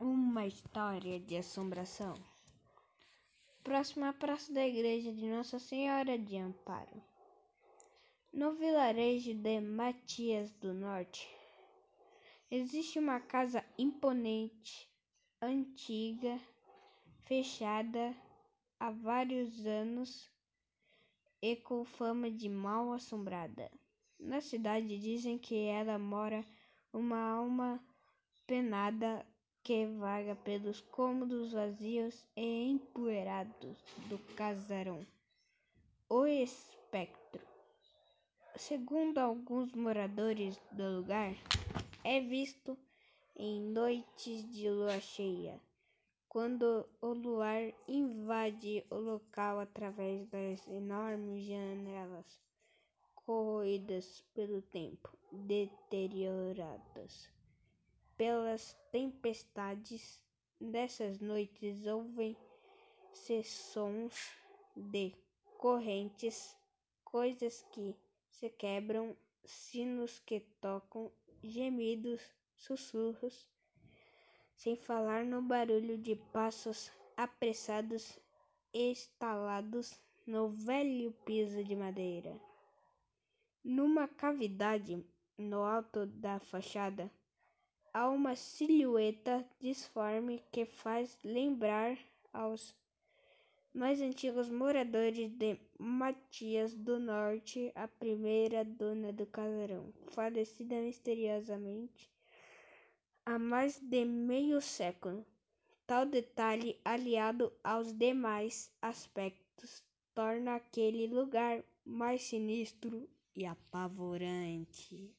Uma história de assombração. Próxima praça da igreja de Nossa Senhora de Amparo. No vilarejo de Matias do Norte, existe uma casa imponente, antiga, fechada há vários anos e com fama de mal assombrada. Na cidade dizem que ela mora uma alma penada que vaga pelos cômodos vazios e empoeirados do casarão. O espectro, segundo alguns moradores do lugar, é visto em noites de lua cheia, quando o luar invade o local através das enormes janelas corroídas pelo tempo, deterioradas pelas tempestades dessas noites ouvem-se sons de correntes, coisas que se quebram, sinos que tocam, gemidos, sussurros, sem falar no barulho de passos apressados estalados no velho piso de madeira. Numa cavidade no alto da fachada, há uma silhueta disforme que faz lembrar aos mais antigos moradores de Matias do Norte a primeira dona do casarão, falecida misteriosamente há mais de meio século. Tal detalhe, aliado aos demais aspectos, torna aquele lugar mais sinistro e apavorante.